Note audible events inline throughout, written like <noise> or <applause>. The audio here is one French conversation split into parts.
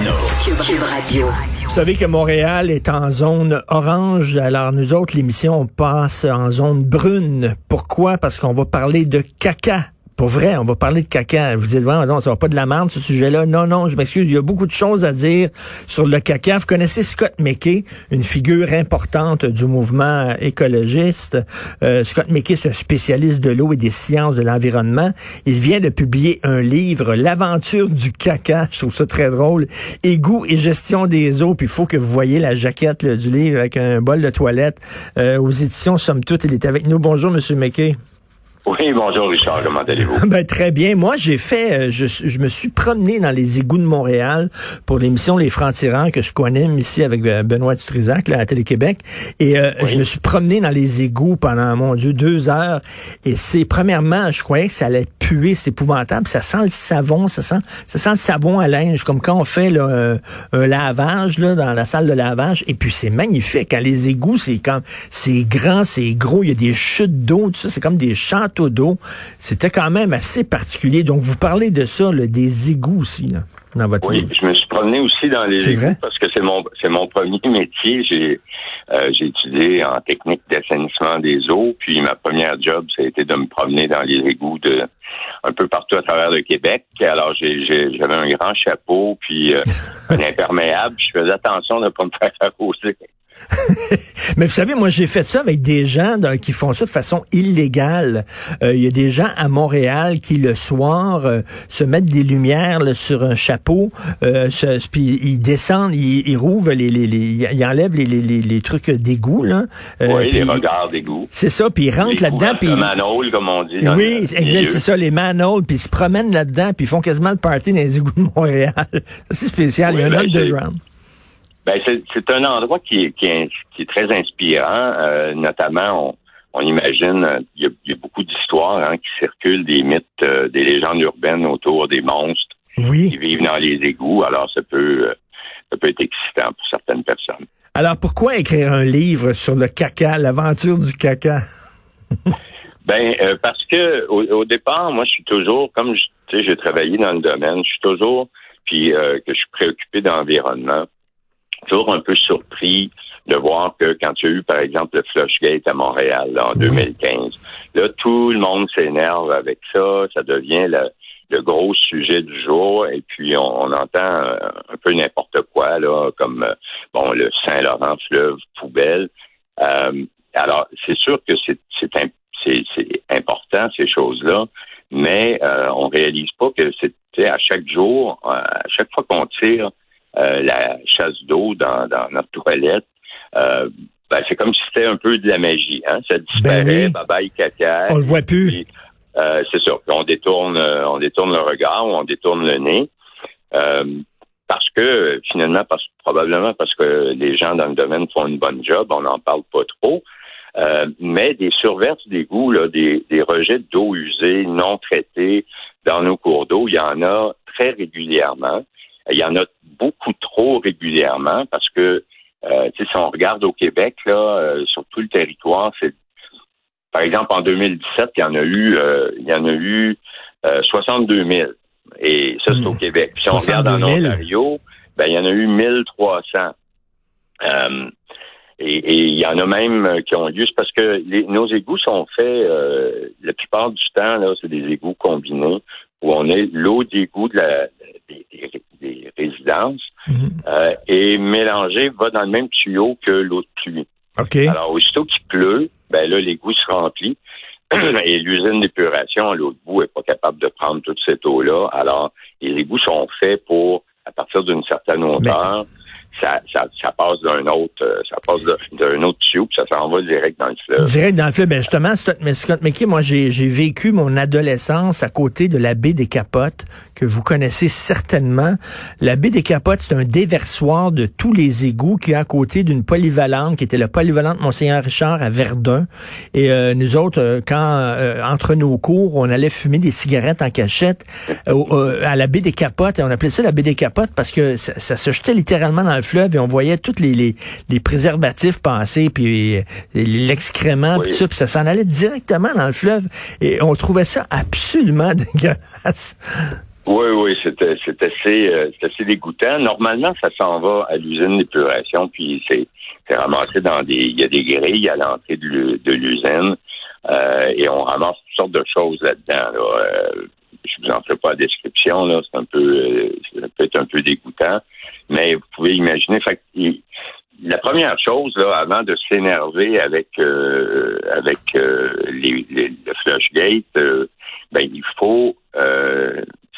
Martineau. Cube Radio. Vous savez que Montréal est en zone orange, alors nous autres, l'émission, on passe en zone brune. Pourquoi? Parce qu'on va parler de caca. Pour vrai, on va parler de caca. Vous dites, ouais, non, ça va pas de la merde, ce sujet-là. Non, non, je m'excuse, il y a beaucoup de choses à dire sur le caca. Vous connaissez Scott McKay, une figure importante du mouvement écologiste. Euh, Scott McKay, c'est un spécialiste de l'eau et des sciences de l'environnement. Il vient de publier un livre, L'aventure du caca. Je trouve ça très drôle. Égout et gestion des eaux. Puis il faut que vous voyez la jaquette du livre avec un bol de toilette. Euh, aux éditions Somme Toute, il est avec nous. Bonjour, Monsieur McKay. Oui, bonjour Richard, comment allez-vous? <laughs> Ben, très bien. Moi, j'ai fait, euh, je, je, me suis promené dans les égouts de Montréal pour l'émission Les Francs-Tirants que je connais ici avec euh, Benoît Dutrisac là, à Télé-Québec. Et euh, je me suis promené dans les égouts pendant, mon Dieu, deux heures. Et c'est, premièrement, je croyais que ça allait puer, c'est épouvantable. Ça sent le savon, ça sent, ça sent le savon à linge, comme quand on fait là, un, lavage là, dans la salle de lavage. Et puis, c'est magnifique. Hein, les égouts, c'est quand c'est grand, c'est gros, il y a des chutes d'eau, tout ça, c'est comme des d'eau. C'était quand même assez particulier. Donc, vous parlez de ça, des égouts aussi, là, dans votre Oui, je me suis promené aussi dans les égouts parce que c'est mon c'est mon premier <laughs> métier. J'ai euh, j'ai étudié en technique d'assainissement des eaux, puis ma première job, ça a été de me promener dans les égouts de un peu partout à travers le Québec. Alors j'avais un grand chapeau, puis euh, <laughs> un imperméable. je faisais attention de ne pas me faire arroser. <laughs> Mais vous savez, moi, j'ai fait ça avec des gens qui font ça de façon illégale. Euh, il y a des gens à Montréal qui, le soir, euh, se mettent des lumières sur un chapeau, euh, puis ils descendent, ils, ils rouvrent, les, les, les, ils enlèvent les, les, les trucs d'égout. Là, oui, les regards d'égout. C'est ça, puis ils rentrent là-dedans. Puis, manholes, comme on dit. oui, c'est ça, les manholes, puis ils se promènent là-dedans, puis ils font quasiment le party dans les égouts de Montréal. <laughs> C'est spécial, il y a un ben, underground. Ben, c'est un endroit qui est, qui est, très inspirant. Euh, notamment, on, imagine, euh, il y a, beaucoup d'histoires hein, qui circulent, des mythes, euh, des légendes urbaines autour des monstres qui vivent dans les égouts. Alors, ça peut, ça peut être excitant pour certaines personnes. Alors, pourquoi écrire un livre sur le caca, l'aventure du caca? <laughs> ben, parce que au, départ, moi, je suis toujours, comme tu sais, j'ai travaillé dans le domaine, je suis toujours, puis que je suis préoccupé d'environnement toujours un peu surpris de voir que quand il y a eu, par exemple, le Flushgate à Montréal en 2015, là, tout le monde s'énerve avec ça, ça devient le, gros sujet du jour, et puis on, entend euh, un peu n'importe quoi, là, comme euh, bon le Saint-Laurent fleuve poubelle. Euh, alors, c'est sûr que c'est c'est important ces choses-là, mais on réalise pas que c'est à chaque jour, à chaque fois qu'on tire euh, la chasse d'eau dans, dans, notre toilette. Euh, ben, c'est comme si c'était un peu de la magie. Hein? Ça disparaît, ben bye bye caca. On le voit plus. Euh, c'est sûr. On détourne, on détourne le regard, on détourne le nez. parce que finalement, parce, probablement parce que les gens dans le domaine font une bonne job, on n'en parle pas trop. mais des surverses d'égouts, des, des rejets d'eau usée non traités dans nos cours d'eau, il y en a très régulièrement. Il y en a beaucoup trop régulièrement parce que euh, si on regarde au Québec, là, euh, sur tout le territoire, c'est par exemple en 2017, il y en a eu euh, il y en a eu 62 000. Et ça, c'est au hmm. Québec. Puis si on regarde en Ontario, ben, il y en a eu 1300. et il y en a même qui ont lieu, c'est parce que nos égouts sont faits, la plupart du temps, là, c'est des égouts combinés, où on est l'eau d'égout de la, des, résidences mhm. euh, et mélangé va dans le même tuyau que l'eau de pluie. Alors, aussitôt qu'il pleut, ben là, l'égout se remplit <clears throat> et l'usine d'épuration à l'eau de bout n'est pas capable de prendre toute cette eau-là. Alors, les égouts sont faits pour, à partir d'une certaine hauteur, ça, ça, ça passe d'un autre, euh, ça passe d'un autre tube, ça s'en va direct dans le fleuve. Direct dans le fleuve. Ben justement, Scott, Scott McKay, moi, j'ai vécu mon adolescence à côté de la baie des Capotes, que vous connaissez certainement. La baie des Capotes, c'est un déversoir de tous les égouts qui est à côté d'une polyvalente, qui était la polyvalente Monseigneur Richard à Verdun. Et euh, nous autres, euh, quand, entre nos cours, on allait fumer des cigarettes en cachette à la baie des Capotes, et on appelait ça la baie des Capotes parce que ça, ça se jetait littéralement dans le fleuve et on voyait tous les, les, préservatifs passer, puis euh, l'excrément, puis ça, puis ça s'en allait directement dans le fleuve. Et on trouvait ça absolument <laughs> dégueulasse. Oui, oui, c'est assez, euh, assez dégoûtant. Normalement, ça s'en va à l'usine d'épuration, puis c'est ramassé dans des... Il y a des grilles à l'entrée de l'usine, euh, et on ramasse sortes de choses là-dedans. Là. Euh, je vous en fais pas la description, là, c'est un peu, euh, ça peut être un peu dégoûtant, mais vous pouvez imaginer. Fait la première chose, là, avant de s'énerver avec euh, avec euh, les, les, le flushgate, ben il faut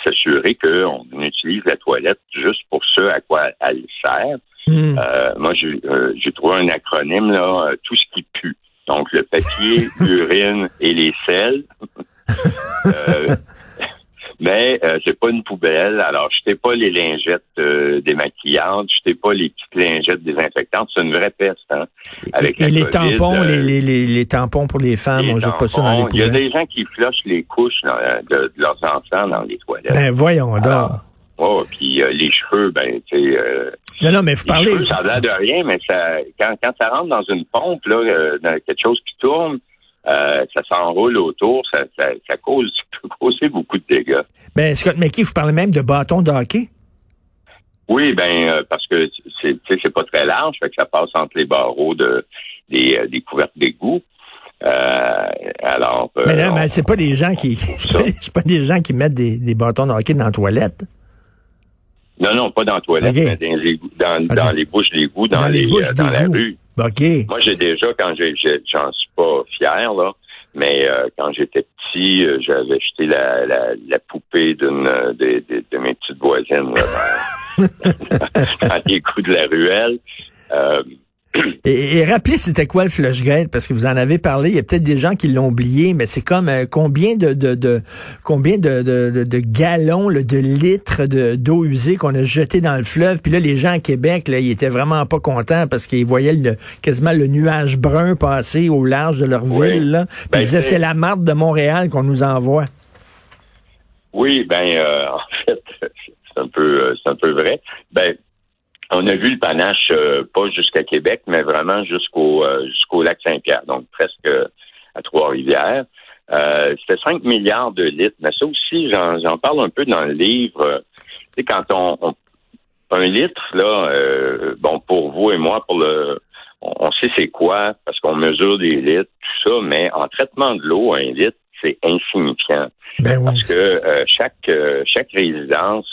s'assurer qu'on utilise la toilette juste pour ce à quoi elle sert. Hmm. moi, j'ai trouvé un acronyme là, tout ce qui. Donc le papier, <laughs> l'urine et les sels. <laughs> <laughs> Mais euh, c'est pas une poubelle. Alors, jetez pas les lingettes euh, démaquillantes, jetez pas les petites lingettes désinfectantes. C'est une vraie peste. Hein, avec et, les tampons, euh, les, les, les, tampons pour les femmes, on jette pas ça dans les poubelles. Il y a des gens qui flushent les couches euh, de, leurs enfants dans les toilettes. Ben voyons donc. Oh, puis les cheveux, ben, tu sais. non, non, mais vous parlez. Cheveux, ça a l'air de rien, mais ça, quand, quand ça rentre dans une pompe, là, dans quelque chose qui tourne, euh, ça s'enroule autour, ça, ça, ça, cause, peut <laughs> causer beaucoup de dégâts. Ben, Scott McKee, vous parlez même de bâton de hockey? Oui, ben euh, parce que c'est c'est pas très large, fait que ça passe entre les barreaux de des, euh, des couvertes d'égout. Euh, alors, mais non, mais c'est pas des gens qui <laughs> c'est pas, des gens qui mettent des, des bâtons de hockey dans la toilette. Non, non, pas dans la toilette, mais dans les, dans, dans les bouches d'égout, dans, les, dans la rue. OK. Moi, j'ai déjà, quand j'ai, j'en suis pas fier, là, mais euh, quand j'étais petit, euh, j'avais jeté la, la, la poupée d'une euh, de, de, de, mes petites voisines là, dans, <laughs> dans les coups de la ruelle. Et, rappelez, c'était quoi le Flushgate? Parce que vous en avez parlé. Il y a peut-être des gens qui l'ont oublié, mais c'est comme euh, combien de, de, de, combien de, de, de gallons, de litres d'eau usée qu'on a jeté dans le fleuve. Puis là, les gens à Québec, là, ils étaient vraiment pas contents parce qu'ils voyaient le, quasiment le nuage brun passer au large de leur ville. Là. Puis ben, ils disaient c'est la marde de Montréal qu'on nous envoie. Oui, ben euh, <laughs> en fait, c'est un peu euh, c'est un peu vrai. Ben on a vu le panache euh, pas jusqu'à Québec, mais vraiment jusqu'au euh, jusqu'au lac Saint-Pierre, donc presque à Trois-Rivières. Euh, C'était 5 milliards de litres, mais ça aussi, j'en parle un peu dans le livre. Tu sais, quand on, un litre, là, euh, bon, pour vous et moi, pour le on sait c'est quoi, parce qu'on mesure des litres, tout ça, mais en traitement de l'eau, un litre, c'est insignifiant. Ben parce que chaque chaque résidence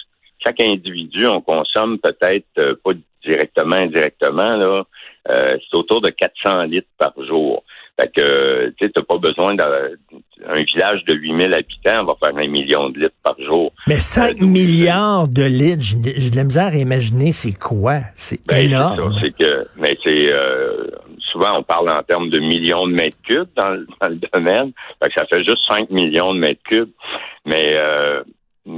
chaque individu, on consomme peut-être euh, pas directement, indirectement, là, euh, c'est autour de 400 litres par jour. Fait que, tu n'as pas besoin d'un village de 8000 habitants va faire un million de litres par jour. Mais 5 euh, milliards de litres, j'ai de la misère à imaginer c'est quoi. C'est ben, énorme. C'est que, mais c'est, souvent on parle en termes de millions de mètres cubes dans, le domaine. Fait que ça fait juste 5 millions de mètres cubes. Mais,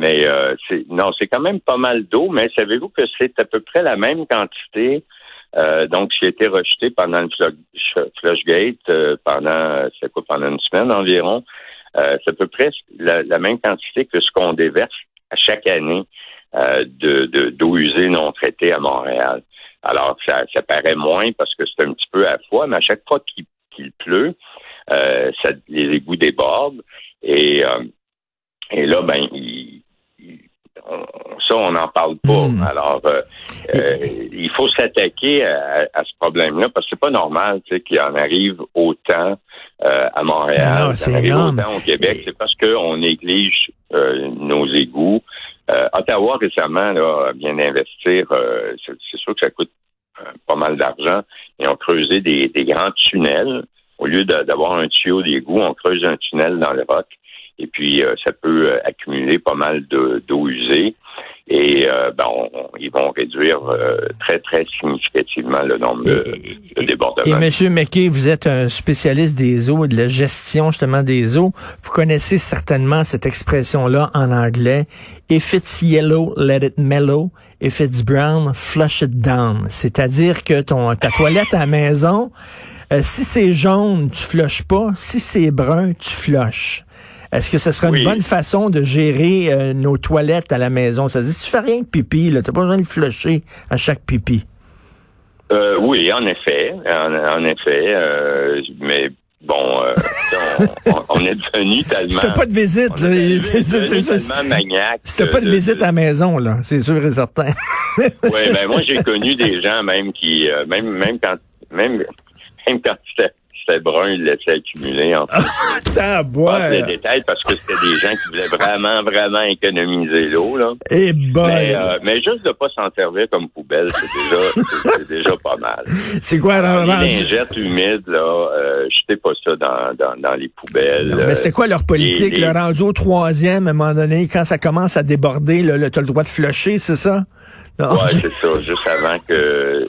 mais euh, non, c'est quand même pas mal d'eau, mais savez-vous que c'est à peu près la même quantité euh, donc qui a été rejeté pendant le flushgate euh, pendant c'est quoi pendant une semaine environ. Euh, c'est à peu près la, même quantité que ce qu'on déverse à chaque année de d'eau usée non traitée à Montréal. Alors ça, ça paraît moins parce que c'est un petit peu à la fois, mais à chaque fois qu'il pleut, les égouts débordent et et là, ben, il, ça, on n'en parle pas. Hmm. Alors, euh, euh, il faut s'attaquer à, ce problème-là parce que c'est pas normal qu'il en arrive autant euh, à Montréal, non, qu'il en arrive autant au Québec. C'est parce qu'on néglige nos égouts. Ottawa, récemment, là, a bien investir. c'est sûr que ça coûte pas mal d'argent. Ils ont creusé des, des grands tunnels. Au lieu d'avoir un tuyau d'égout, on creuse un tunnel dans le roc et puis euh, ça peut euh, accumuler pas mal d'eau usée et euh, ben, ils vont réduire très, très significativement le nombre de, débordements. Et M. McKay, vous êtes un spécialiste des eaux et de la gestion justement des eaux. Vous connaissez certainement cette expression-là en anglais. If it's yellow, let it mellow. If it's brown, flush it down. C'est-à-dire que ton, ta toilette à la maison, si c'est jaune, tu flushes pas. Si c'est brun, tu flushes. Est-ce que ce serait une bonne façon de gérer euh, nos toilettes à la maison? Ça dit, si tu fais rien de pipi, tu n'as pas besoin de flusher à chaque pipi. Euh, oui, en effet. En, effet. Euh, mais bon, euh, on, on, est devenu <laughs> tellement. C'était pas de visite, là. C'est tellement maniaque. C'était pas de, visite à la maison, là. C'est sûr et certain. oui, ben moi j'ai <laughs> connu des gens même qui, euh, même même quand même même quand c'était brun, il laissait accumuler en fait. Ah, bois. les détails parce que c'était des gens qui voulaient vraiment, vraiment économiser l'eau, là. Et eh ben. Mais, euh, mais, juste de pas s'en servir comme poubelle, c'est déjà, c'est déjà pas mal. C'est quoi, alors, Les lingettes humides, là, euh, jetez pas ça dans, dans, dans les poubelles. mais c'est quoi leur politique, le rendu au troisième, à un moment donné, quand ça commence à déborder, là, t'as le droit de flusher, c'est ça? Oui, Ouais, c'est ça, juste avant que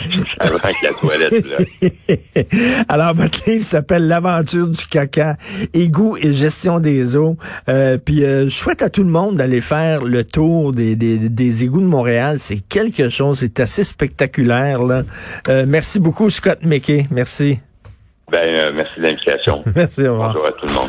<laughs> avant que la toilette. Là. <laughs> Alors, votre livre s'appelle L'aventure du caca, égout et gestion des eaux. Euh, puis, euh, je souhaite à tout le monde d'aller faire le tour des, des, des égouts de Montréal. C'est quelque chose, c'est assez spectaculaire. Là. Euh, merci beaucoup, Scott McKay. Merci. Ben, euh, merci de l'invitation. <laughs> merci, au revoir. Bonjour à tout le monde.